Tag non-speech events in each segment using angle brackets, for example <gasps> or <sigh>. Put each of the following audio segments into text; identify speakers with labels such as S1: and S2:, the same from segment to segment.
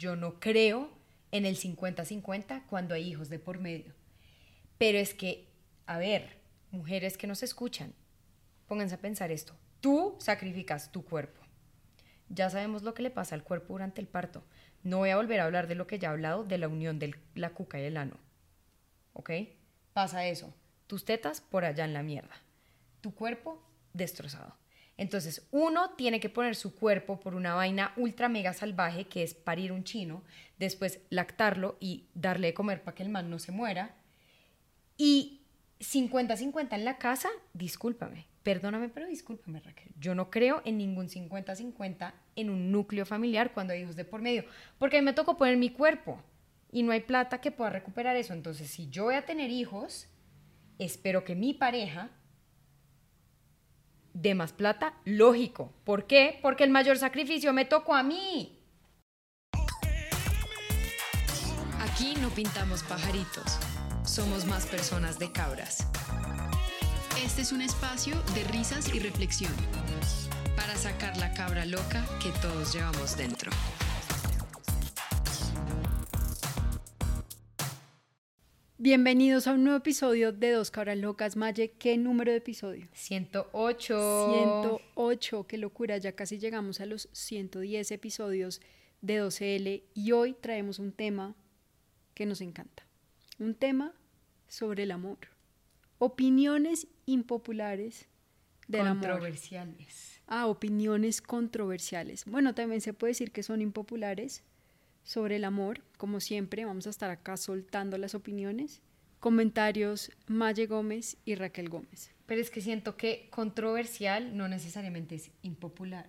S1: yo no creo en el 50-50 cuando hay hijos de por medio. Pero es que, a ver, mujeres que nos escuchan, pónganse a pensar esto. Tú sacrificas tu cuerpo. Ya sabemos lo que le pasa al cuerpo durante el parto. No voy a volver a hablar de lo que ya he hablado, de la unión de la cuca y el ano. ¿Ok? Pasa eso. Tus tetas por allá en la mierda. Tu cuerpo destrozado. Entonces, uno tiene que poner su cuerpo por una vaina ultra mega salvaje que es parir un chino, después lactarlo y darle de comer para que el man no se muera. Y 50-50 en la casa, discúlpame, perdóname, pero discúlpame, Raquel. Yo no creo en ningún 50-50 en un núcleo familiar cuando hay hijos de por medio, porque a mí me tocó poner mi cuerpo y no hay plata que pueda recuperar eso. Entonces, si yo voy a tener hijos, espero que mi pareja de más plata, lógico. ¿Por qué? Porque el mayor sacrificio me tocó a mí.
S2: Aquí no pintamos pajaritos, somos más personas de cabras. Este es un espacio de risas y reflexión para sacar la cabra loca que todos llevamos dentro.
S3: Bienvenidos a un nuevo episodio de Dos Cabras Locas. Maye, ¿qué número de episodio?
S1: 108.
S3: 108, qué locura, ya casi llegamos a los 110 episodios de 12L y hoy traemos un tema que nos encanta. Un tema sobre el amor. Opiniones impopulares del amor.
S1: Controversiales.
S3: Ah, opiniones controversiales. Bueno, también se puede decir que son impopulares sobre el amor. Como siempre, vamos a estar acá soltando las opiniones. Comentarios Maye Gómez y Raquel Gómez.
S1: Pero es que siento que controversial no necesariamente es impopular.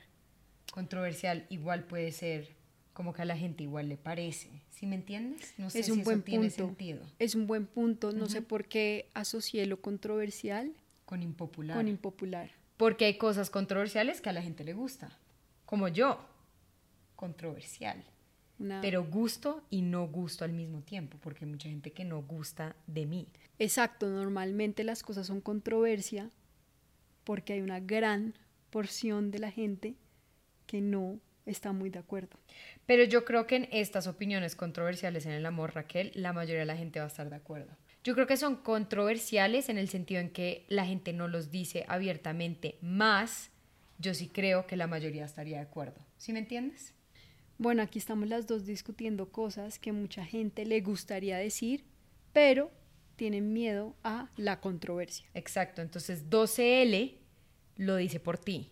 S1: Controversial igual puede ser como que a la gente igual le parece. ¿Sí me entiendes? No sé
S3: es
S1: si
S3: un
S1: eso
S3: buen
S1: tiene
S3: punto.
S1: sentido.
S3: Es un buen punto. No sé por qué asocié lo controversial
S1: Con impopular.
S3: con impopular.
S1: Porque hay cosas controversiales que a la gente le gusta. Como yo. Controversial.
S3: Una-
S1: Pero gusto y no gusto al mismo tiempo. Porque hay mucha gente que no gusta de mí.
S3: Exacto, normalmente las cosas son controversia porque hay una gran porción de la gente que no está muy de acuerdo.
S1: Pero yo creo que en estas opiniones controversiales en el amor, Raquel, la mayoría de la gente va a estar de acuerdo. Yo creo que son controversiales en el sentido en que la gente no los dice abiertamente, más yo sí creo que la mayoría estaría de acuerdo. ¿Sí me entiendes?
S3: Bueno, aquí estamos las dos discutiendo cosas que mucha gente le gustaría decir, pero tienen miedo a la controversia.
S1: Exacto, entonces 12L lo dice por ti.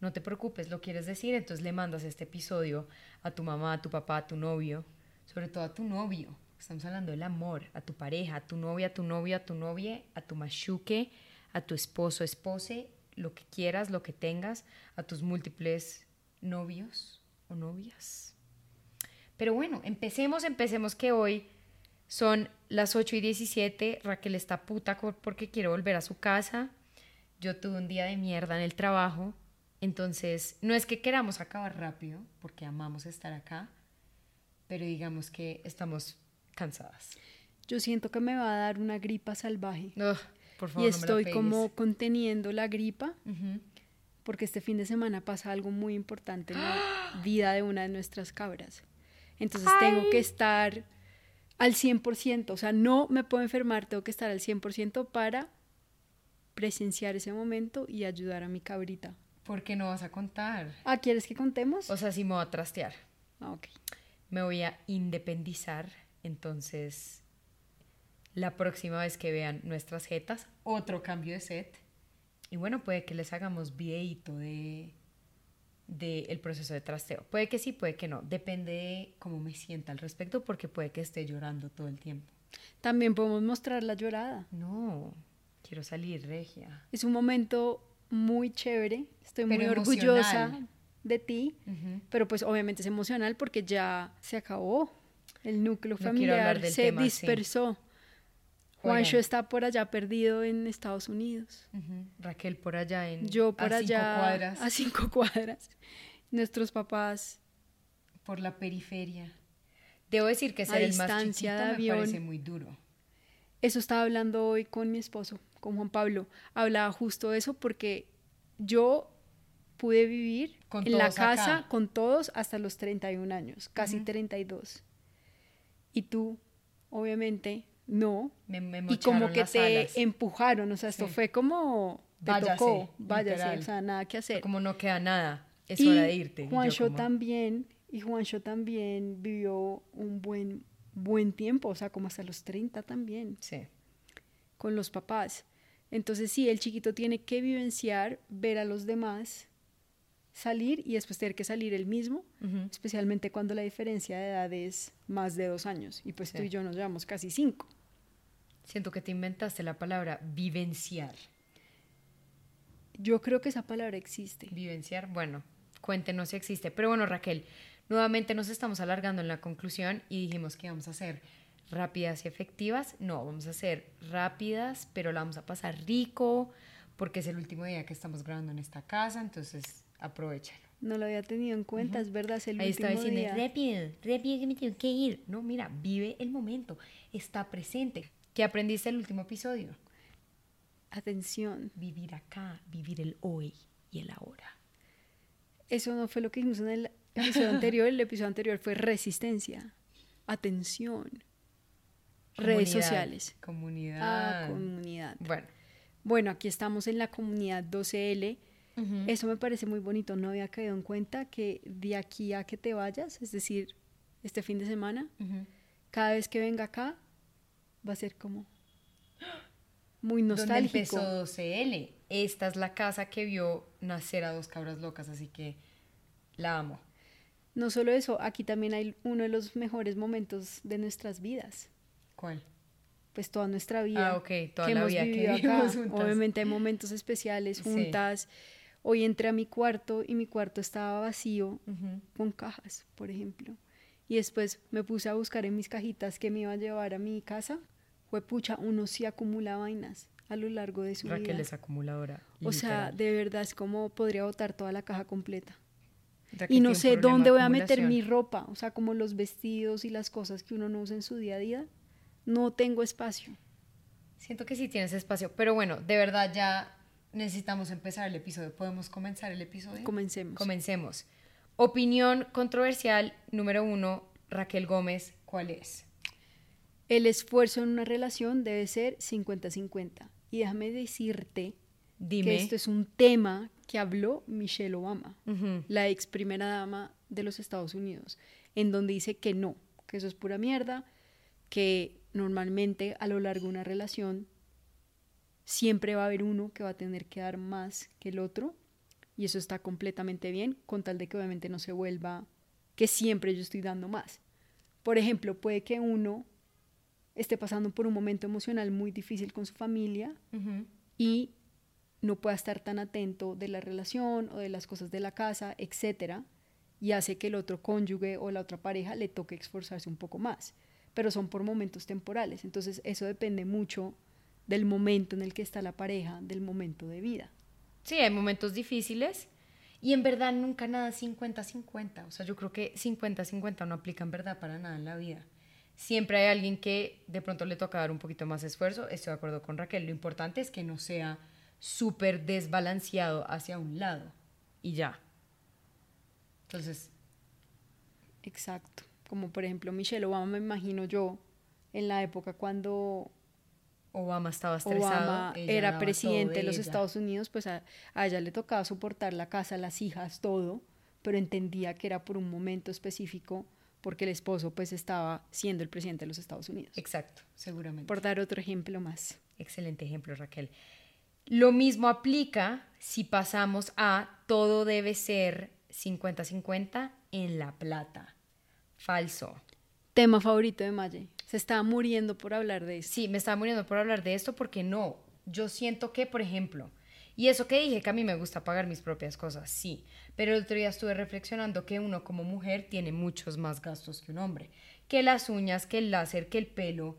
S1: No te preocupes, lo quieres decir, entonces le mandas este episodio a tu mamá, a tu papá, a tu novio, sobre todo a tu novio. Estamos hablando del amor, a tu pareja, a tu novia, a tu novia, a tu novia, a tu machuque, a tu esposo, espose, lo que quieras, lo que tengas, a tus múltiples novios o novias. Pero bueno, empecemos, empecemos que hoy son las 8 y 17. Raquel está puta porque quiere volver a su casa. Yo tuve un día de mierda en el trabajo. Entonces, no es que queramos acabar rápido, porque amamos estar acá, pero digamos que estamos cansadas.
S3: Yo siento que me va a dar una gripa salvaje
S1: Ugh, por favor,
S3: y
S1: no me la
S3: estoy como conteniendo la gripa. Porque este fin de semana pasa algo muy importante en la <gasps> vida de una de nuestras cabras. Entonces tengo que estar al 100%, o sea, no me puedo enfermar, tengo que estar al 100% para presenciar ese momento y ayudar a mi cabrita.
S1: ¿Por qué no vas a contar?
S3: Ah, ¿quieres que contemos?
S1: O sea, si me voy a trastear.
S3: Ah, ok.
S1: me voy a independizar. Entonces, la próxima vez que vean nuestras jetas, otro cambio de set. Y bueno, puede que les hagamos videíto de, de el proceso de trasteo. Puede que sí, puede que no. Depende de cómo me sienta al respecto, porque puede que esté llorando todo el tiempo.
S3: También podemos mostrar la llorada.
S1: No, quiero salir regia.
S3: Es un momento muy chévere. Estoy muy orgullosa de ti. Pero pues obviamente es emocional porque ya se acabó. El núcleo
S1: No
S3: familiar
S1: del
S3: se
S1: tema, sí.
S3: Juancho
S1: Oigan.
S3: está por allá perdido en Estados Unidos.
S1: Raquel por allá en
S3: Yo por
S1: a cinco
S3: allá
S1: cuadras
S3: a cinco <laughs> cuadras. Nuestros papás.
S1: por la periferia. Debo decir que ser el más chiquito
S3: de
S1: me parece muy duro.
S3: Eso estaba hablando hoy con mi esposo, con Juan Pablo. Hablaba justo eso porque yo pude vivir
S1: Con
S3: en la
S1: acá.
S3: casa con todos hasta los 31 años, casi 32. Y tú, obviamente, no.
S1: Me, me
S3: y como que te
S1: alas.
S3: empujaron, o sea, esto
S1: Sí.
S3: fue como te
S1: Váyase,
S3: tocó, váyase,
S1: literal.
S3: o sea, nada que hacer.
S1: Como no queda nada, es
S3: y
S1: hora de irte.
S3: Juancho
S1: como,
S3: también, y Juancho también vivió un buen buen tiempo, o sea, como hasta los 30 también,
S1: Sí.
S3: con los papás. Entonces sí, el chiquito tiene que vivenciar, ver a los demás, salir y después tener que salir él mismo, especialmente cuando la diferencia de edad es más de dos años. Y pues tú y yo nos llevamos casi cinco.
S1: Siento que te inventaste la palabra vivenciar.
S3: Yo creo que esa palabra existe.
S1: Vivenciar, bueno, cuéntenos si existe. Pero bueno, Raquel, nuevamente nos estamos alargando en la conclusión y dijimos que vamos a ser rápidas y efectivas. No, vamos a ser rápidas, pero la vamos a pasar rico, porque es el último día que estamos grabando en esta casa, entonces aprovechalo.
S3: No lo había tenido en cuenta, es verdad, es el
S1: Ahí
S3: último
S1: estaba diciendo,
S3: día.
S1: rápido, rápido que me tengo que ir. No, mira, vive el momento, está presente. ¿Qué aprendiste el último episodio?
S3: Atención.
S1: Vivir acá, vivir el hoy y el ahora.
S3: Eso no fue lo que hicimos en el episodio <laughs> anterior. El episodio anterior fue resistencia, atención, redes sociales.
S1: Comunidad.
S3: Ah, comunidad.
S1: Bueno,
S3: Bueno, aquí estamos en la comunidad 12L. Eso me parece muy bonito. No había caído en cuenta que de aquí a que te vayas, es decir, este fin de semana, cada vez que venga acá, va a ser como muy nostálgico.
S1: empezó 12L. Esta es la casa que vio nacer a dos cabras locas, así que la amo.
S3: No solo eso, aquí también hay uno de los mejores momentos de nuestras vidas.
S1: ¿Cuál?
S3: Pues toda nuestra vida.
S1: Ah, ok, toda
S3: que
S1: la
S3: hemos
S1: vida que
S3: acá.
S1: vivimos juntas.
S3: Obviamente hay momentos especiales
S1: Sí.
S3: juntas. Hoy entré a mi cuarto y mi cuarto estaba vacío con cajas, por ejemplo. Y después me puse a buscar en mis cajitas que me iba a llevar a mi casa. Fue pucha, uno sí acumula vainas a lo largo de su
S1: Raquel
S3: vida.
S1: es acumuladora.
S3: O sea, de verdad es como podría botar toda la caja completa.
S1: Raquel
S3: Y no sé dónde voy a meter mi ropa, o sea, como los vestidos y las cosas que uno no usa en su día a día. No tengo espacio.
S1: Siento que sí tienes espacio, pero bueno, de verdad ya necesitamos empezar el episodio. ¿Podemos comenzar el episodio?
S3: Comencemos.
S1: Comencemos. Opinión controversial número uno, Raquel Gómez, ¿cuál es?
S3: El esfuerzo en una relación debe ser 50-50. Y déjame decirte
S1: Dime.
S3: que esto es un tema que habló Michelle Obama, la ex primera dama de los Estados Unidos, en donde dice que no, que eso es pura mierda, que normalmente a lo largo de una relación siempre va a haber uno que va a tener que dar más que el otro y eso está completamente bien con tal de que obviamente no se vuelva que siempre yo estoy dando más. Por ejemplo, puede que uno esté pasando por un momento emocional muy difícil con su familia y no pueda estar tan atento de la relación o de las cosas de la casa, etcétera, y hace que el otro cónyuge o la otra pareja le toque esforzarse un poco más, pero son por momentos temporales, entonces eso depende mucho del momento en el que está la pareja, del momento de vida.
S1: Sí, hay momentos difíciles y en verdad nunca nada 50-50. O sea, yo creo que 50-50 no aplica en verdad para nada en la vida. Siempre hay alguien que de pronto le toca dar un poquito más esfuerzo. Estoy de acuerdo con Raquel. Lo importante es que no sea súper desbalanceado hacia un lado y ya. Entonces,
S3: Exacto. Como por ejemplo Michelle Obama, me imagino yo, en la época cuando
S1: Obama estaba estresado.
S3: Obama era presidente de los
S1: ella.
S3: Estados Unidos, pues a, a ella le tocaba soportar la casa, las hijas, todo, pero entendía que era por un momento específico porque el esposo pues estaba siendo el presidente de los Estados Unidos.
S1: Exacto, seguramente.
S3: Por dar otro ejemplo más.
S1: Excelente ejemplo, Raquel. Lo mismo aplica si pasamos a todo debe ser 50-50 en la plata. Falso.
S3: Tema favorito de Maye. Se estaba muriendo por hablar de eso.
S1: Sí, me estaba muriendo por hablar de esto porque no. Yo siento que, por ejemplo, y eso que dije que a mí me gusta pagar mis propias cosas, sí. Pero el otro día estuve reflexionando que uno como mujer tiene muchos más gastos que un hombre. Que las uñas, que el láser, que el pelo,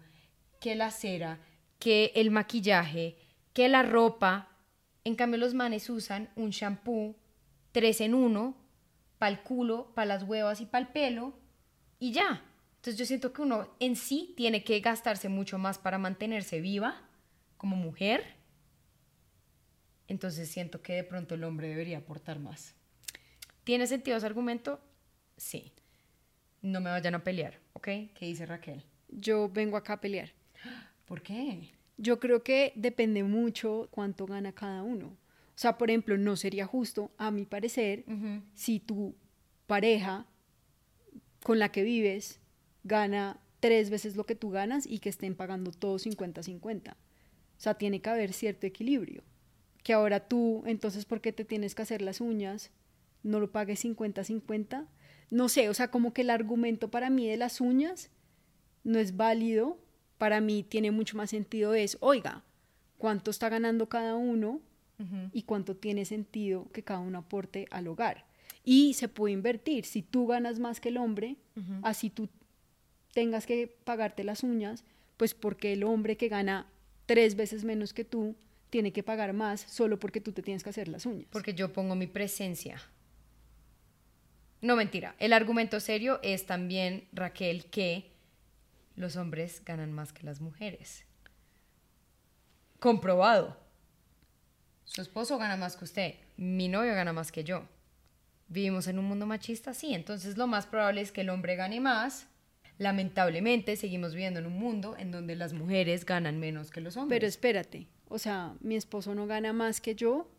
S1: que la cera, que el maquillaje, que la ropa. En cambio, los manes usan un shampoo tres en uno, para el culo, para las huevas y para el pelo, y ya. Entonces yo siento que uno en sí tiene que gastarse mucho más para mantenerse viva como mujer entonces siento que de pronto el hombre debería aportar más. ¿Tiene sentido ese argumento? Sí. No me vayan a pelear, ¿ok? ¿Qué dice Raquel?
S3: Yo vengo acá a pelear.
S1: ¿Por qué?
S3: Yo creo que depende mucho cuánto gana cada uno. O sea, por ejemplo, no sería justo, a mi parecer, si tu pareja con la que vives gana tres veces lo que tú ganas y que estén pagando todo 50-50. O sea, tiene que haber cierto equilibrio. Que ahora tú, entonces, ¿por qué te tienes que hacer las uñas? No lo pagues 50-50. No sé, o sea, como que el argumento para mí de las uñas no es válido. Para mí tiene mucho más sentido es, oiga, ¿cuánto está ganando cada uno? Y cuánto tiene sentido que cada uno aporte al hogar. Y se puede invertir. Si tú ganas más que el hombre, así tú tengas que pagarte las uñas, pues porque el hombre que gana tres veces menos que tú tiene que pagar más solo porque tú te tienes que hacer las uñas.
S1: Porque yo pongo mi presencia. No mentira. El argumento serio es también, Raquel, que los hombres ganan más que las mujeres. Comprobado. Su esposo gana más que usted. Mi novio gana más que yo. Vivimos en un mundo machista, sí. Entonces lo más probable es que el hombre gane más lamentablemente seguimos viviendo en un mundo en donde las mujeres ganan menos que los hombres.
S3: Pero espérate, o sea, mi esposo no gana más que yo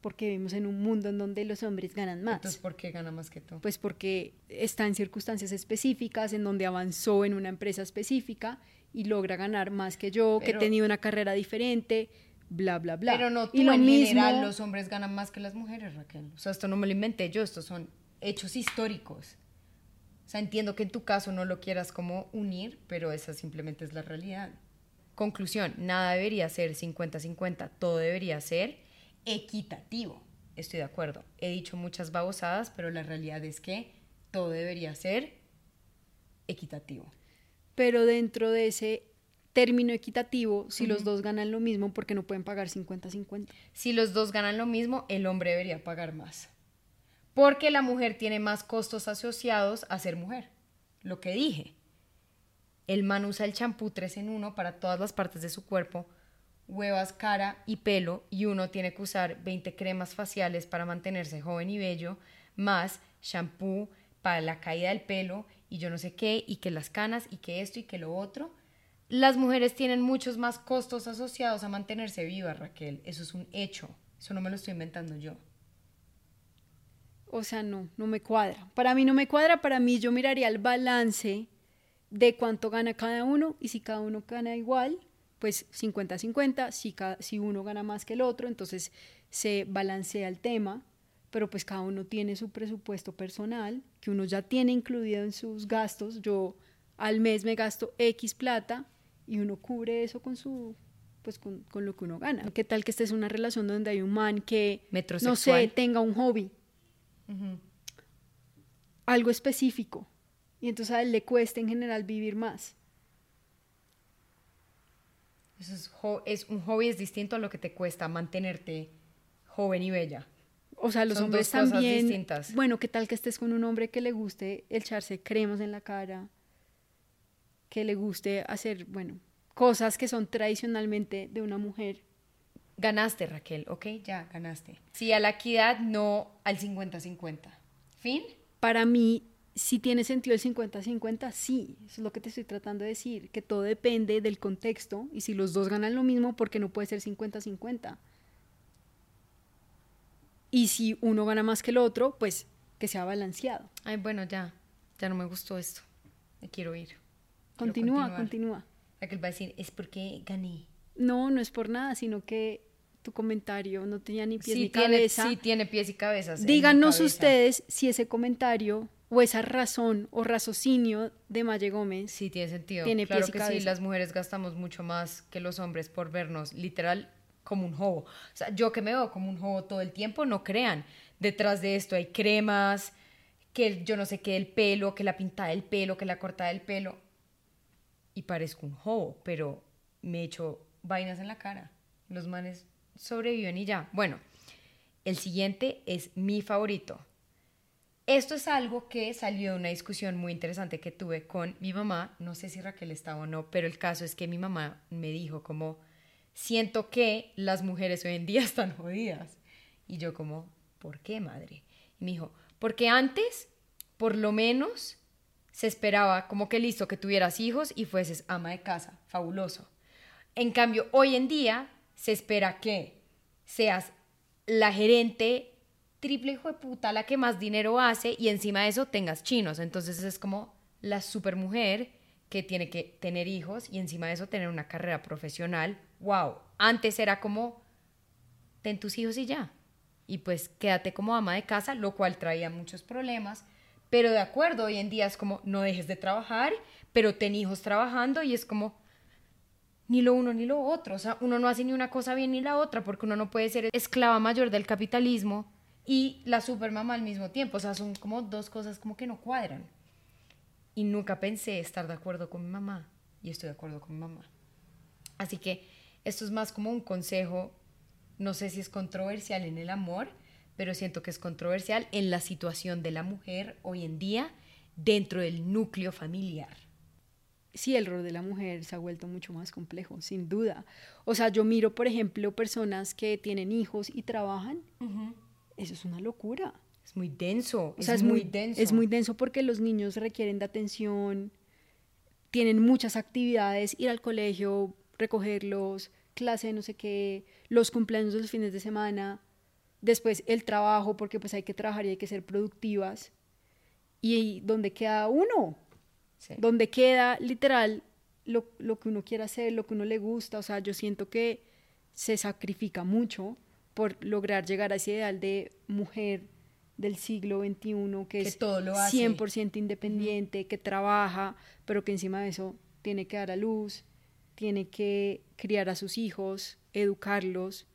S3: porque vivimos en un mundo en donde los hombres ganan más.
S1: Entonces, ¿por qué gana más que tú?
S3: Pues porque está en circunstancias específicas, en donde avanzó en una empresa específica y logra ganar más que yo, que he tenido una carrera diferente, bla, bla, bla.
S1: Pero no, tú, y lo en mismo, general los hombres ganan más que las mujeres, Raquel. O sea, esto no me lo inventé yo, estos son hechos históricos. O sea, entiendo que en tu caso no lo quieras como unir, pero esa simplemente es la realidad. Conclusión, nada debería ser 50-50, todo debería ser equitativo. Estoy de acuerdo. He dicho muchas babosadas, pero la realidad es que todo debería ser equitativo.
S3: Pero dentro de ese término equitativo, si los dos ganan lo mismo, ¿por qué no pueden pagar 50-50?
S1: Si los dos ganan lo mismo, el hombre debería pagar más porque la mujer tiene más costos asociados a ser mujer. Lo que dije. El man usa el champú 3 en 1 para todas las partes de su cuerpo, huevas, cara y pelo, y uno tiene que usar 20 cremas faciales para mantenerse joven y bello, más champú para la caída del pelo y yo no sé qué, y que las canas y que esto y que lo otro. Las mujeres tienen muchos más costos asociados a mantenerse vivas, Raquel. Eso es un hecho. Eso no me lo estoy inventando yo
S3: o sea, no, no me cuadra. Para mí no me cuadra, para mí yo miraría el balance de cuánto gana cada uno y si cada uno gana igual, pues 50-50, si, si uno gana más que el otro, entonces se balancea el tema, pero pues cada uno tiene su presupuesto personal, que uno ya tiene incluido en sus gastos. Yo al mes me gasto X plata y uno cubre eso con su pues con, con lo que uno gana. ¿Qué tal que estés en una relación donde hay un man que, no sé, tenga un hobby algo específico. Y entonces a él le cuesta en general vivir más.
S1: es, es, un hobby es distinto a lo que te cuesta mantenerte joven y bella.
S3: O sea, los hombres también. Distintas. Bueno, ¿qué tal que estés con un hombre que le guste echarse cremas en la cara? Que le guste hacer, bueno, cosas que son tradicionalmente de una mujer.
S1: Ganaste, Raquel, ok, ya ganaste. Sí, a la equidad, no al 50-50. ¿Fin?
S3: Para mí, si tiene sentido el 50-50, sí, eso es lo que te estoy tratando de decir, que todo depende del contexto y si los dos ganan lo mismo, porque no puede ser 50-50. Y si uno gana más que el otro, pues que sea balanceado.
S1: Ay, bueno, ya, ya no me gustó esto, me quiero ir.
S3: Continúa, continúa.
S1: Raquel va a decir, es porque gané.
S3: No, no es por nada, sino que tu comentario no tenía ni pies ni cabeza.
S1: Sí, tiene pies y cabezas.
S3: Díganos ustedes si ese comentario o esa razón o raciocinio de Maye Gómez.
S1: Sí, tiene sentido. claro que sí, las mujeres gastamos mucho más que los hombres por vernos literal como un jobo. O sea, yo que me veo como un jobo todo el tiempo, no crean. Detrás de esto hay cremas, que yo no sé qué, el pelo, que la pintada del pelo, que la cortada del pelo. Y parezco un jobo, pero me echo vainas en la cara. Los manes sobreviven y ya. Bueno, el siguiente es mi favorito. Esto es algo que salió de una discusión muy interesante que tuve con mi mamá. No sé si Raquel estaba o no, pero el caso es que mi mamá me dijo como, siento que las mujeres hoy en día <laughs> están jodidas. Y yo como, ¿por qué, madre? Y me dijo, porque antes, por lo menos, se esperaba como que listo, que tuvieras hijos y fueses ama de casa, fabuloso. En cambio, hoy en día se espera que seas la gerente triple hijo de puta, la que más dinero hace y encima de eso tengas chinos. Entonces es como la supermujer que tiene que tener hijos y encima de eso tener una carrera profesional. Wow, antes era como, ten tus hijos y ya. Y pues quédate como ama de casa, lo cual traía muchos problemas. Pero de acuerdo, hoy en día es como, no dejes de trabajar, pero ten hijos trabajando y es como, ni lo uno ni lo otro. O sea, uno no hace ni una cosa bien ni la otra porque uno no puede ser esclava mayor del capitalismo y la supermamá al mismo tiempo. O sea, son como dos cosas como que no cuadran y nunca pensé estar de acuerdo con mi mamá y estoy de acuerdo con mi mamá. Así que esto es más como un consejo, no sé si es controversial en el amor, pero siento que es controversial en la situación de la mujer hoy en día dentro del núcleo familiar.
S3: Sí, el rol de la mujer se ha vuelto mucho más complejo, sin duda. O sea, yo miro, por ejemplo, personas que tienen hijos y trabajan. Eso es una locura.
S1: Es muy denso. O sea, es, muy, denso.
S3: Es muy denso porque los niños requieren de atención, tienen muchas actividades, ir al colegio, recogerlos, clase, no sé qué, los cumpleaños de los fines de semana, después el trabajo, porque pues hay que trabajar y hay que ser productivas. Y donde queda uno, donde queda literal lo, lo que uno quiere hacer, lo que uno le gusta. O sea, yo siento que se sacrifica mucho por lograr llegar a ese ideal de mujer del siglo XXI que, es todo lo 100% independiente, que trabaja, pero que encima de eso tiene que dar a luz, tiene que criar a sus hijos, educarlos.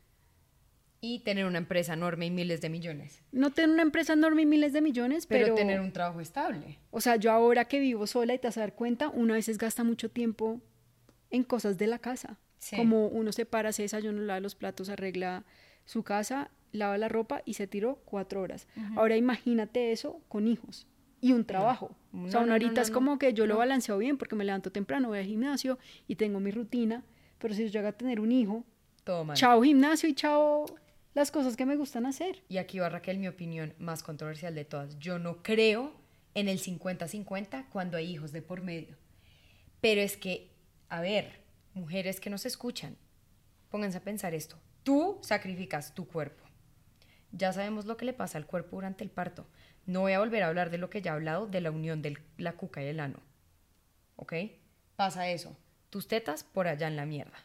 S1: Y tener una empresa enorme y miles de millones.
S3: No tener una empresa enorme y miles de millones, pero, pero
S1: tener un trabajo estable.
S3: O sea, yo ahora que vivo sola y te vas a dar cuenta, uno a veces gasta mucho tiempo en cosas de la casa. Como uno se para, se desayuna, lava los platos, arregla su casa lava la ropa y se tiró cuatro horas. Ahora imagínate eso con hijos y un trabajo. o sea, una ahorita es como que yo lo balanceo bien porque me levanto temprano, voy al gimnasio y tengo mi rutina, pero si yo llego a tener un hijo, chao gimnasio y chao las cosas que me gustan hacer.
S1: Y aquí va Raquel, mi opinión más controversial de todas. Yo no creo en el 50-50 cuando hay hijos de por medio. Pero es que, a ver, mujeres que nos escuchan, pónganse a pensar esto. Tú sacrificas tu cuerpo ya sabemos lo que le pasa al cuerpo durante el parto. No voy a volver a hablar de lo que ya he hablado, de la unión de la cuca y el ano. ¿Ok? Pasa eso. Tus tetas por allá en la mierda.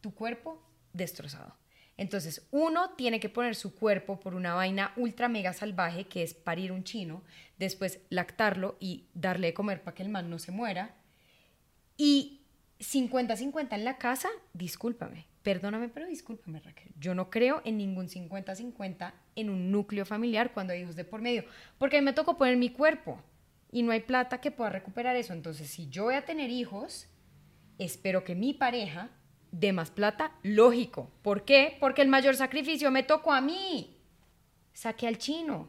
S1: Tu cuerpo destrozado. Entonces, uno tiene que poner su cuerpo por una vaina ultra mega salvaje que es parir un chino, después lactarlo y darle de comer para que el man no se muera. Y 50-50 en la casa, discúlpame, Perdóname, pero discúlpame, Raquel. Yo no creo en ningún 50-50 en un núcleo familiar cuando hay hijos de por medio, porque a mí me tocó poner mi cuerpo y no hay plata que pueda recuperar eso. Entonces, si yo voy a tener hijos, espero que mi pareja dé más plata, lógico. ¿Por qué? Porque el mayor sacrificio me tocó a mí. Saqué al chino.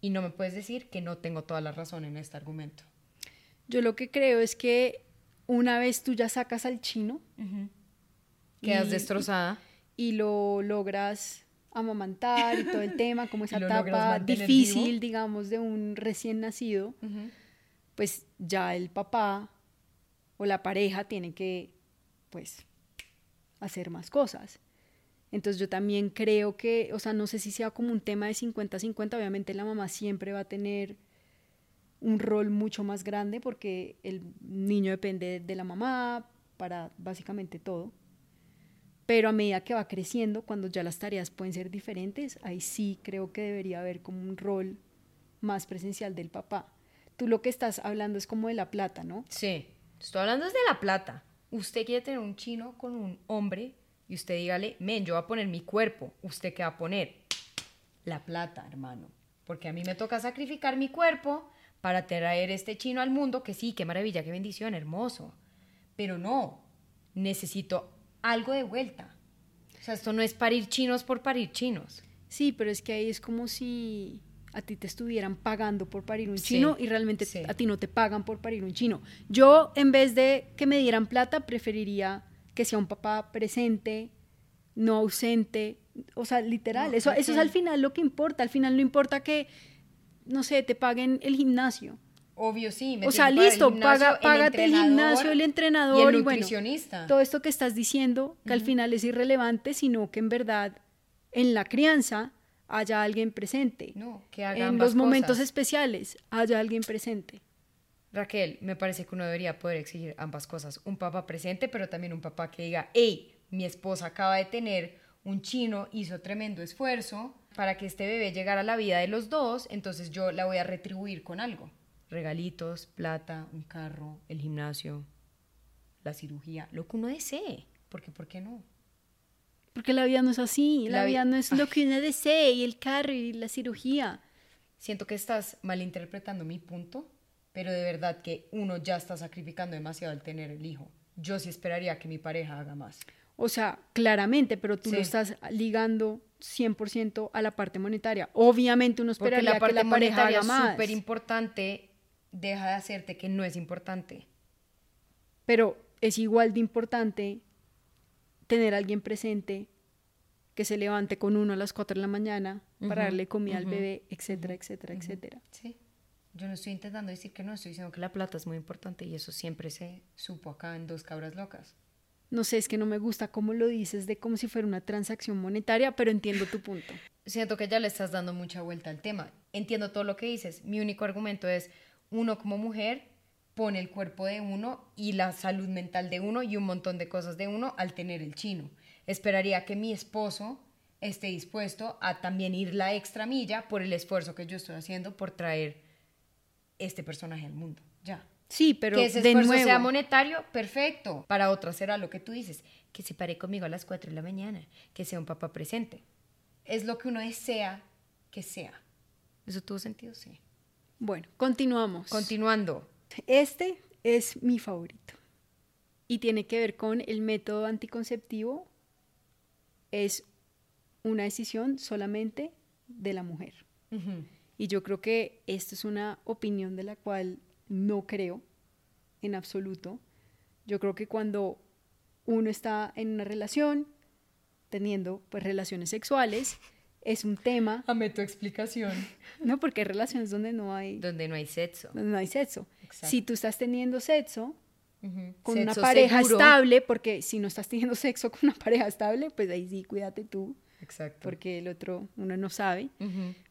S1: Y no me puedes decir que no tengo toda la razón en este argumento.
S3: Yo lo que creo es que una vez tú ya sacas al chino,
S1: Quedas destrozada.
S3: Y, lo logras amamantar y todo el tema, como <laughs> esa etapa difícil, digamos, de un recién nacido, pues ya el papá o la pareja tiene que, pues, hacer más cosas. Entonces yo también creo que, o sea, no sé si sea como un tema de 50-50, obviamente la mamá siempre va a tener un rol mucho más grande porque el niño depende de la mamá para básicamente todo. Pero a medida que va creciendo, cuando ya las tareas pueden ser diferentes, ahí sí creo que debería haber como un rol más presencial del papá. Tú lo que estás hablando es como de la plata, ¿no?
S1: Sí, estoy hablando es de la plata. Usted quiere tener un chino con un hombre y usted dígale, men, yo voy a poner mi cuerpo. ¿Usted qué va a poner? La plata, hermano. Porque a mí me toca sacrificar mi cuerpo para traer este chino al mundo, que sí, qué maravilla, qué bendición, hermoso. Pero no, necesito algo de vuelta. O sea, esto no es parir chinos por parir chinos.
S3: Sí, pero es que ahí es como si a ti te estuvieran pagando por parir un chino y realmente a ti no te pagan por parir un chino. Yo, en vez de que me dieran plata, preferiría que sea un papá presente, no ausente, o sea, literal, eso, eso es al final lo que importa, al final no importa que, no sé, te paguen el gimnasio.
S1: Obvio, sí. Me
S3: o sea, listo, paga, págate el gimnasio, el entrenador y, el bueno, todo esto que estás diciendo, que al final es irrelevante, sino que en verdad en la crianza haya alguien presente.
S1: No, que haga
S3: En los momentos especiales haya alguien presente.
S1: Raquel, me parece que uno debería poder exigir ambas cosas. Un papá presente, pero también un papá que diga, hey, mi esposa acaba de tener un chino, hizo tremendo esfuerzo para que este bebé llegara a la vida de los dos, entonces yo la voy a retribuir con algo. Regalitos, plata, un carro, el gimnasio, la cirugía, lo que uno desee. Porque, ¿por qué no?
S3: Porque la vida no es así, la, vida no es lo <laughs> que uno desee y el carro y la cirugía.
S1: Siento que estás malinterpretando mi punto, pero de verdad que uno ya está sacrificando demasiado al tener el hijo. Yo sí esperaría que mi pareja haga más.
S3: O sea, claramente, pero tú lo estás ligando 100% a la parte monetaria. Obviamente uno esperaría la parte que la pareja haga más.
S1: súper importante, deja de hacerte que no es importante.
S3: Pero es igual de importante tener a alguien presente que se levante con uno a las 4 de la mañana para darle comida al bebé, etcétera, etcétera, etcétera.
S1: Sí. Yo no estoy intentando decir que no, estoy diciendo que la plata es muy importante y eso siempre se supo acá en Dos Cabras Locas
S3: no sé, es que no me gusta cómo lo dices de como si fuera una transacción monetaria, pero entiendo tu punto.
S1: Siento que ya le estás dando mucha vuelta al tema. Entiendo todo lo que dices. Mi único argumento es, uno como mujer pone el cuerpo de uno y la salud mental de uno y un montón de cosas de uno al tener el chino. Esperaría que mi esposo esté dispuesto a también ir la extra milla por el esfuerzo que yo estoy haciendo por traer este personaje al mundo. Ya.
S3: Sí, pero
S1: que ese esfuerzo sea monetario, perfecto. Para otras será lo que tú dices, que se pare conmigo a las 4 de la mañana, que sea un papá presente. Es lo que uno desea que sea. ¿Eso tuvo sentido? Sí.
S3: Bueno, continuamos.
S1: Continuando.
S3: Este es mi favorito y tiene que ver con el método anticonceptivo. Es una decisión solamente de la mujer. Y yo creo que esta es una opinión de la cual no creo en absoluto. Yo creo que cuando uno está en una relación, teniendo pues relaciones sexuales, es un tema.
S1: Dame tu explicación. <laughs>
S3: No, porque hay relaciones donde no hay.
S1: Donde no hay sexo.
S3: Donde no hay sexo. Si tú estás teniendo sexo con una pareja estable, porque si no estás teniendo sexo con una pareja estable, pues ahí sí, cuídate tú.
S1: Exacto.
S3: Porque el otro uno no sabe.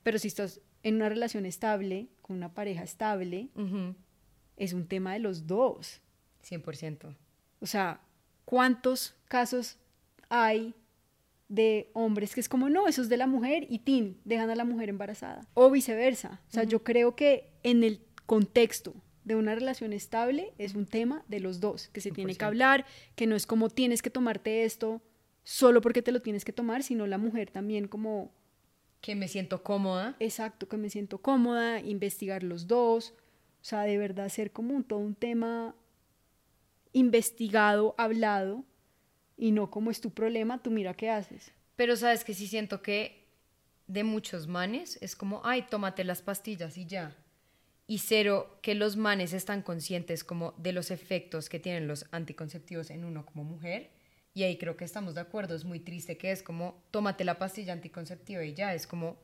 S3: Pero si estás en una relación estable, con una pareja estable, es un tema de los dos.
S1: 100%.
S3: O sea, ¿cuántos casos hay de hombres que es como, no, eso es de la mujer y tin, dejan a la mujer embarazada? O viceversa. O sea, yo creo que en el contexto de una relación estable es un tema de los dos, que se tiene que hablar, que no es como tienes que tomarte esto solo porque te lo tienes que tomar, sino la mujer también como...
S1: Que me siento cómoda.
S3: Exacto, que me siento cómoda, investigar los dos, o sea, de verdad ser como un, todo un tema investigado, hablado, y no como es tu problema, tú mira qué haces.
S1: Pero sabes que sí siento que de muchos manes es como, ay, tómate las pastillas y ya. Y cero, que los manes están conscientes como de los efectos que tienen los anticonceptivos en uno como mujer. Y ahí creo que estamos de acuerdo, es muy triste que es como, tómate la pastilla anticonceptiva y ya, es como,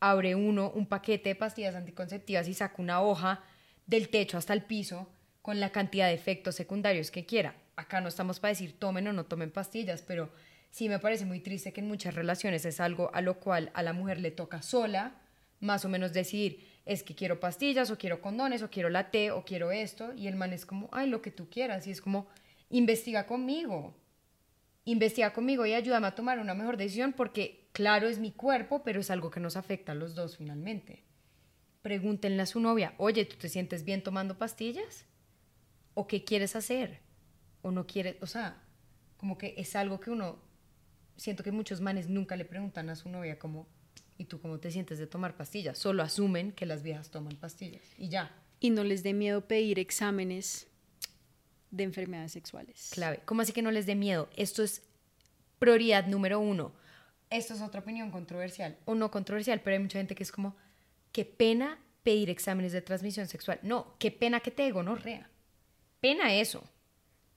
S1: abre uno un paquete de pastillas anticonceptivas y saca una hoja del techo hasta el piso con la cantidad de efectos secundarios que quiera. Acá no estamos para decir tomen o no tomen pastillas, pero sí me parece muy triste que en muchas relaciones es algo a lo cual a la mujer le toca sola más o menos decidir es que quiero pastillas o quiero condones o quiero la té o quiero esto y el man es como, ay, lo que tú quieras y es como, investiga conmigo, investiga conmigo y ayúdame a tomar una mejor decisión porque claro es mi cuerpo, pero es algo que nos afecta a los dos finalmente pregúntenle a su novia, oye, ¿tú te sientes bien tomando pastillas? ¿O qué quieres hacer? ¿O no quieres? O sea, como que es algo que uno, siento que muchos manes nunca le preguntan a su novia como, ¿y tú cómo te sientes de tomar pastillas? Solo asumen que las viejas toman pastillas y ya.
S3: Y no les dé miedo pedir exámenes de enfermedades sexuales.
S1: Clave. ¿Cómo así que no les dé miedo? Esto es prioridad número uno. Esto es otra opinión controversial, o no controversial, pero hay mucha gente que es como, qué pena pedir exámenes de transmisión sexual. No, qué pena que te rea. Pena eso.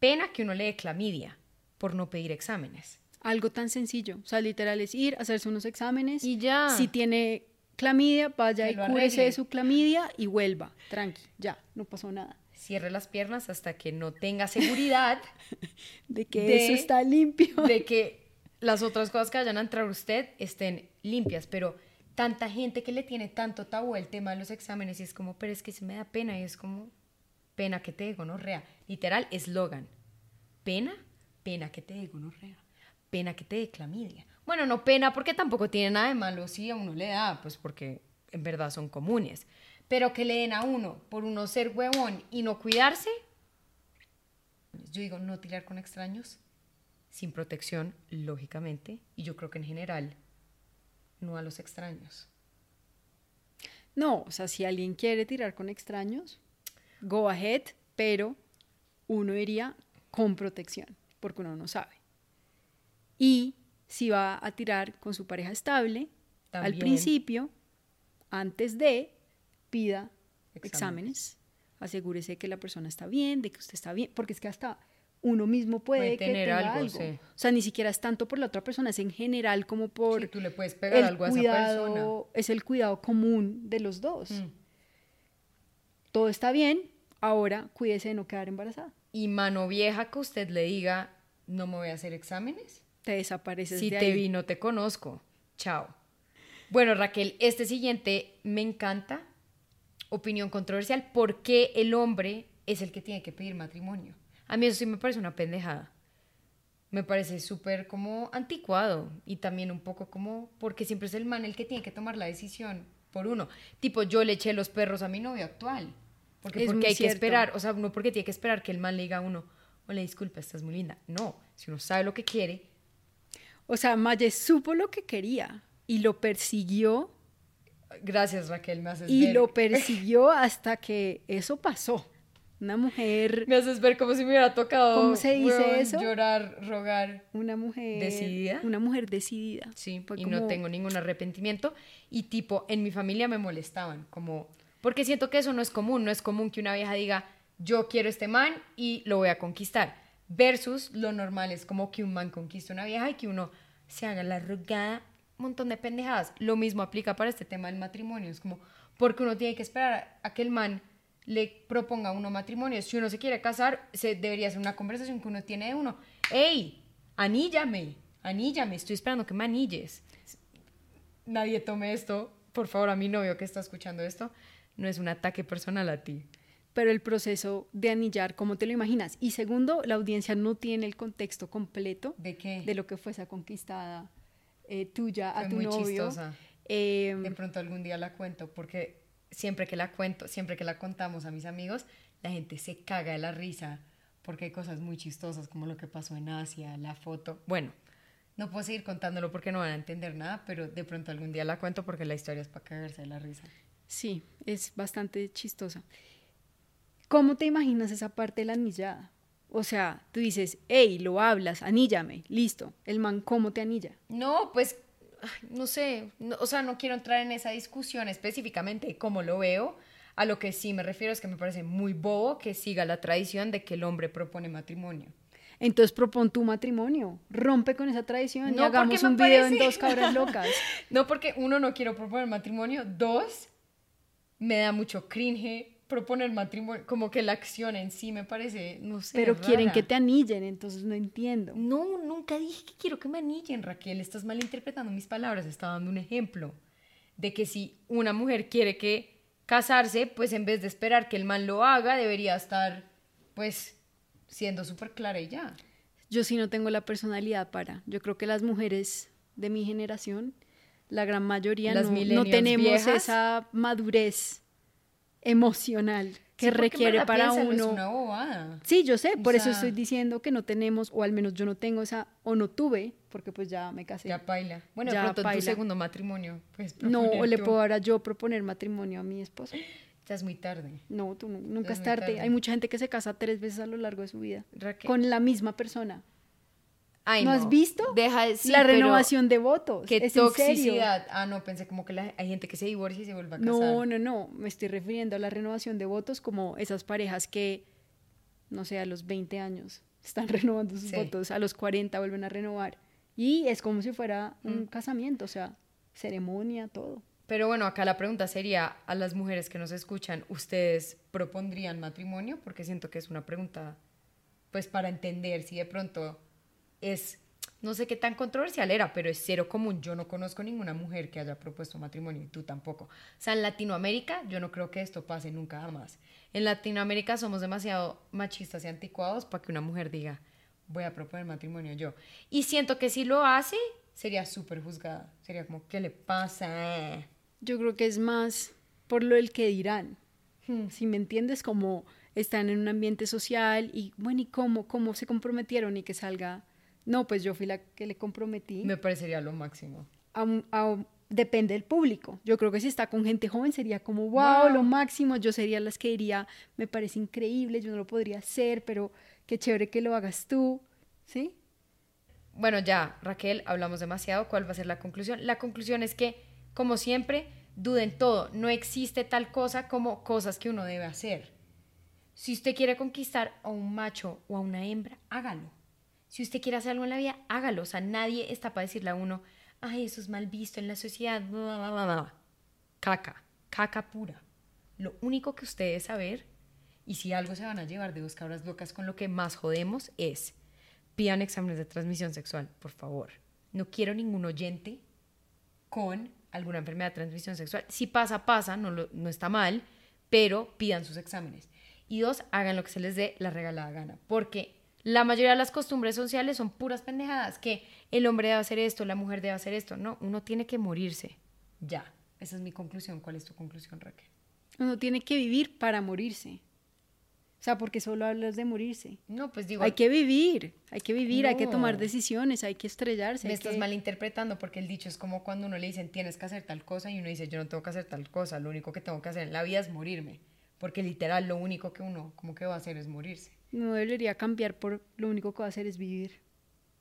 S1: Pena que uno le dé clamidia. por no pedir exámenes.
S3: Algo tan sencillo. O sea, literal es ir, hacerse unos exámenes.
S1: Y ya.
S3: Si tiene clamidia, vaya y cúrese de su clamidia y vuelva. Tranqui, ya, no pasó nada.
S1: Cierre las piernas hasta que no tenga seguridad <laughs>
S3: De que
S1: De-
S3: eso está limpio. <laughs>
S1: de que las otras cosas que vayan a entrar usted estén limpias, pero tanta gente que le tiene tanto tabú el tema de los exámenes y es como, pero es que se me da pena y es como, pena que te dé gonorrea. Literal, eslogan. Pena, pena que te dé gonorrea. Pena que te dé clamidia. Bueno, no pena porque tampoco tiene nada de malo si a uno le da, pues porque en verdad son comunes. Pero que le den a uno por uno ser huevón y no cuidarse. Yo digo, no tirar con extraños, sin protección, lógicamente, y yo creo que en general, no a los extraños.
S3: No, o sea, si alguien quiere tirar con extraños, go ahead, pero uno iría con protección, porque uno no sabe. Y si va a tirar con su pareja estable, al
S1: También.
S3: principio, antes de, pida
S1: Exámenes.
S3: exámenes. asegúrese que la persona está bien, de que usted está bien, porque es que hasta uno mismo puede,
S1: Puede
S3: que
S1: tener
S3: tenga
S1: algo,
S3: algo.
S1: sí.
S3: O sea, ni siquiera es tanto por la otra persona, es en general como por
S1: Sí, tú le puedes pegar
S3: el
S1: algo a esa
S3: cuidado,
S1: persona.
S3: es el cuidado común de los dos.
S1: Mm.
S3: Todo está bien, ahora cuídese de no quedar embarazada.
S1: Y mano vieja que usted le diga, no me voy a hacer exámenes.
S3: Te desapareces
S1: Si
S3: de
S1: te
S3: ahí.
S1: vi, no te conozco. Chao. Bueno, Raquel, este siguiente me encanta. Opinión controversial. ¿Por qué el hombre es el que tiene que pedir matrimonio? A mí eso sí me parece una pendejada. Me parece súper como anticuado y también un poco como porque siempre es el man el que tiene que tomar la decisión por uno. Tipo, yo le eché los perros a mi novio actual. Porque,
S3: Es
S1: porque hay
S3: cierto.
S1: que esperar, o sea, no porque tiene que esperar que el man le diga a uno, hola, disculpa, estás muy linda. No, si uno sabe lo que quiere,
S3: O sea, Maye supo lo que quería y lo persiguió
S1: Gracias, Raquel, me haces
S3: y
S1: ver.
S3: lo <laughs> persiguió hasta que eso pasó. Una mujer,
S1: Me haces ver como si me hubiera tocado.
S3: ¿Cómo se dice
S1: weón,
S3: eso?
S1: Llorar, rogar.
S3: una mujer
S1: ¿Decidida?
S3: Una mujer decidida.
S1: Sí,
S3: Fue
S1: y no
S3: como-
S1: tengo ningún arrepentimiento. Y tipo, en mi familia me molestaban, como. Porque siento que eso no es común. No es común que una vieja diga, yo quiero este man y lo voy a conquistar. Versus lo normal es como que un man conquiste a una vieja y que uno se haga la rogada, un montón de pendejadas. Lo mismo aplica para este tema del matrimonio. Es como, porque uno tiene que esperar a que el man le proponga a uno matrimonio. Si uno se quiere casar, se debería ser una conversación que uno tiene de uno. ¡Ey! Aníllame, aníllame, estoy esperando que me anilles. Nadie tome esto, por favor, a mi novio que está escuchando esto, no es un ataque personal a ti.
S3: Pero el proceso de anillar, ¿cómo te lo imaginas? Y segundo, la audiencia no tiene el contexto completo
S1: ¿De qué?
S3: de lo que fue esa conquistada eh, tuya a tu
S1: muy
S3: novio.
S1: chistosa.
S3: Eh,
S1: De pronto algún día la cuento, porque siempre que la cuento, siempre que la contamos a mis amigos, la gente se caga de la risa, porque hay cosas muy chistosas como lo que pasó en Asia, la foto. Bueno, no puedo seguir contándolo porque no van a entender nada, pero de pronto algún día la cuento porque la historia es para cagarse de la risa.
S3: Sí, es bastante chistosa. ¿Cómo te imaginas esa parte de la anillada? O sea, tú dices, hey, lo hablas, aníllame, listo. El man, ¿cómo te anilla?
S1: No, pues, no sé, no- o sea, no quiero entrar en esa discusión específicamente de cómo lo veo. A lo que sí me refiero es que me parece muy bobo que siga la tradición de que el hombre propone matrimonio.
S3: Entonces propon tu matrimonio, rompe con esa tradición y
S1: No,
S3: hagamos
S1: porque me
S3: un video en
S1: parece-
S3: dos cabras locas. <laughs>
S1: No, porque uno, no quiero proponer matrimonio. Dos, me da mucho cringe proponer matrimonio. Como que la acción en sí me parece, no sé.
S3: Pero quieren que te anillen, entonces no entiendo.
S1: No, nunca dije que quiero que me anillen, Raquel. Estás malinterpretando mis palabras. Estaba dando un ejemplo de que si una mujer quiere que casarse, pues en vez de esperar que el man lo haga, debería estar, pues, siendo súper clara y ya.
S3: Yo sí no tengo la personalidad para. Yo creo que las mujeres de mi generación, la gran mayoría no, no tenemos
S1: viejas.
S3: esa madurez emocional que
S1: Sí,
S3: requiere para uno.
S1: Es una bobada.
S3: Sí, yo sé,
S1: O
S3: por eso estoy diciendo que no tenemos, o al menos yo no tengo esa, o no tuve, porque pues ya me casé.
S1: Ya paila. Bueno,
S3: Ya
S1: pronto
S3: paila.
S1: tu segundo matrimonio. Pues,
S3: no, o le puedo ahora yo proponer matrimonio a mi esposo. <gasps>
S1: Ya es muy tarde.
S3: No, tú nu- nunca
S1: es
S3: es tarde.
S1: tarde.
S3: Hay mucha gente que se casa tres veces a lo largo de su vida
S1: Raquel.
S3: con la misma persona.
S1: Ay,
S3: ¿No, has visto?
S1: Deja de sí,
S3: la renovación de votos.
S1: Qué
S3: es
S1: toxicidad. Ah, no, pensé como que la- hay gente que se divorcia y se vuelve a casar.
S3: No, no, no. Me estoy refiriendo a la renovación de votos como esas parejas que, no sé, a los 20 años están <laughs> renovando sus
S1: Sí.
S3: votos, a los 40 vuelven a renovar. Y es como si fuera un casamiento, o sea, ceremonia, todo.
S1: Pero bueno, acá la pregunta sería a las mujeres que nos escuchan, ¿ustedes propondrían matrimonio? Porque siento que es una pregunta, pues para entender si de pronto es, no sé qué tan controversial era, pero es cero común. Yo no conozco ninguna mujer que haya propuesto matrimonio y tú tampoco. O sea, en Latinoamérica yo no creo que esto pase nunca jamás. En Latinoamérica somos demasiado machistas y anticuados para que una mujer diga, voy a proponer matrimonio yo. Y siento que si lo hace, sería súper juzgada. Sería como, ¿qué le pasa?
S3: Yo creo que es más por lo del que dirán. Si me entiendes, como están en un ambiente social y, bueno, ¿y cómo? ¿Cómo se comprometieron y que salga? No, pues yo fui la que le comprometí.
S1: Me parecería lo máximo.
S3: a depende del público. Yo creo que si está con gente joven sería como, wow, lo máximo. Yo sería las que diría, me parece increíble, yo no lo podría hacer, pero qué chévere que lo hagas tú. ¿Sí?
S1: Bueno, ya, Raquel, hablamos demasiado. ¿Cuál va a ser la conclusión? La conclusión es que, como siempre, duden todo. No existe tal cosa como cosas que uno debe hacer. Si usted quiere conquistar a un macho o a una hembra, hágalo. Si usted quiere hacer algo en la vida, hágalo. O sea, nadie está para decirle a uno, ay, eso es mal visto en la sociedad. bla, bla, bla, bla". Caca, caca pura. Lo único que usted debe saber, y si algo se van a llevar de dos cabras locas con lo que más jodemos, es pidan exámenes de transmisión sexual, por favor. No quiero ningún oyente con alguna enfermedad de transmisión sexual. Si pasa, pasa, no, lo- no está mal, pero pidan sus exámenes. Y dos, hagan lo que se les dé la regalada gana, porque la mayoría de las costumbres sociales son puras pendejadas, que el hombre debe hacer esto, la mujer debe hacer esto. No, uno tiene que morirse. Ya, esa es mi conclusión. ¿Cuál es tu conclusión, Raquel?
S3: Uno tiene que vivir para morirse. O sea, porque solo hablas de morirse.
S1: No, pues digo,
S3: Hay que vivir, hay que vivir, hay que tomar decisiones, hay que estrellarse.
S1: Me estás
S3: que-
S1: malinterpretando porque el dicho es como cuando uno le dicen tienes que hacer tal cosa y uno dice yo no tengo que hacer tal cosa, lo único que tengo que hacer en la vida es morirme, porque literal lo único que uno como que va a hacer es morirse.
S3: No debería cambiar por lo único que va a hacer es vivir.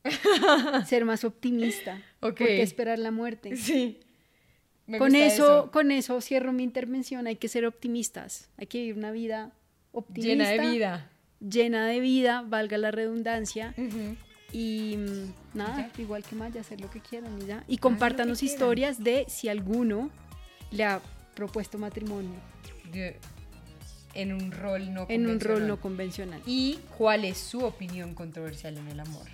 S3: <laughs> Ser más optimista.
S1: Ok.
S3: ¿Por qué esperar la muerte?
S1: Sí. Me
S3: con
S1: gusta
S3: eso, con eso cierro mi intervención. Hay que ser optimistas. Hay que vivir una vida optimista.
S1: llena de vida.
S3: Llena de vida, valga la redundancia. Y mm, nada, igual que Maya, hacer lo que quieran y ya. Y compártanos historias de si alguno le ha propuesto matrimonio
S1: en un rol no
S3: en un rol
S1: convencional.
S3: no convencional.
S1: Y cuál es su opinión controversial en el amor.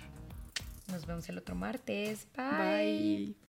S1: Nos vemos el otro martes. Bye.
S3: Bye.